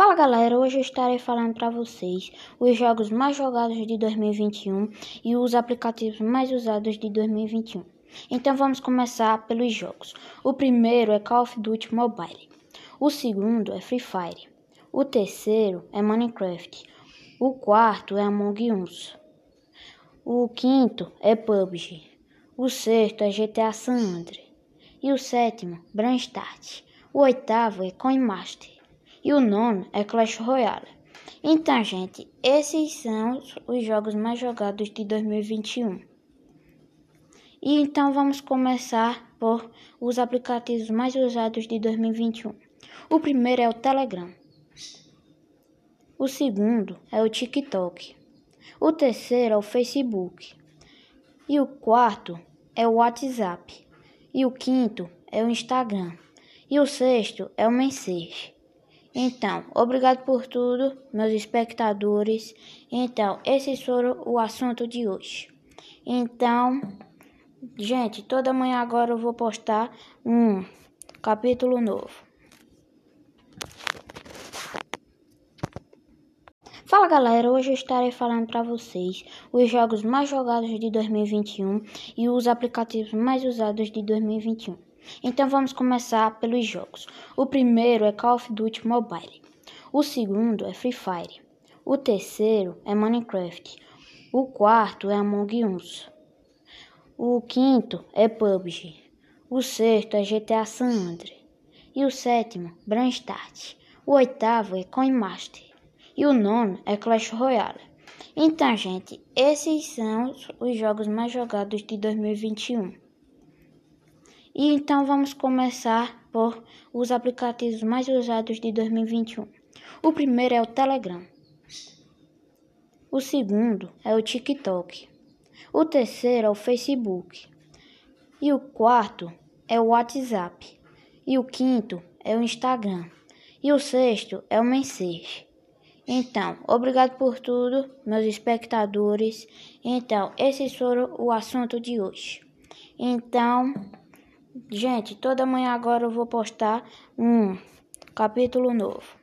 Fala galera, hoje eu estarei falando para vocês os jogos mais jogados de 2021 e os aplicativos mais usados de 2021. Então vamos começar pelos jogos. O primeiro é Call of Duty Mobile. O segundo é Free Fire. O terceiro é Minecraft. O quarto é Among Us. O quinto é PUBG. O sexto é GTA San Andreas. E o sétimo, Brawl Stars. O oitavo é Coin Master e o nono é Clash Royale. Então, gente, esses são os jogos mais jogados de 2021. E então vamos começar por os aplicativos mais usados de 2021. O primeiro é o Telegram. O segundo é o TikTok. O terceiro é o Facebook. E o quarto é o WhatsApp. E o quinto é o Instagram. E o sexto é o Message. Então, obrigado por tudo, meus espectadores. Então, esses foram o assunto de hoje. Então, gente, toda manhã agora eu vou postar um capítulo novo. Fala galera, hoje eu estarei falando para vocês os jogos mais jogados de 2021 e os aplicativos mais usados de 2021. Então vamos começar pelos jogos. O primeiro é Call of Duty Mobile. O segundo é Free Fire. O terceiro é Minecraft. O quarto é Among Us. O quinto é PUBG. O sexto é GTA San Andreas. E o sétimo, Brawl Stars. O oitavo é Coin Master. E o nono é Clash Royale. Então, gente, esses são os jogos mais jogados de 2021. E então vamos começar por os aplicativos mais usados de 2021. O primeiro é o Telegram. O segundo é o TikTok. O terceiro é o Facebook. E o quarto é o WhatsApp. E o quinto é o Instagram. E o sexto é o Message. Então, obrigado por tudo, meus espectadores. Então, esses foram o assunto de hoje. Então, Gente, toda manhã agora eu vou postar um capítulo novo.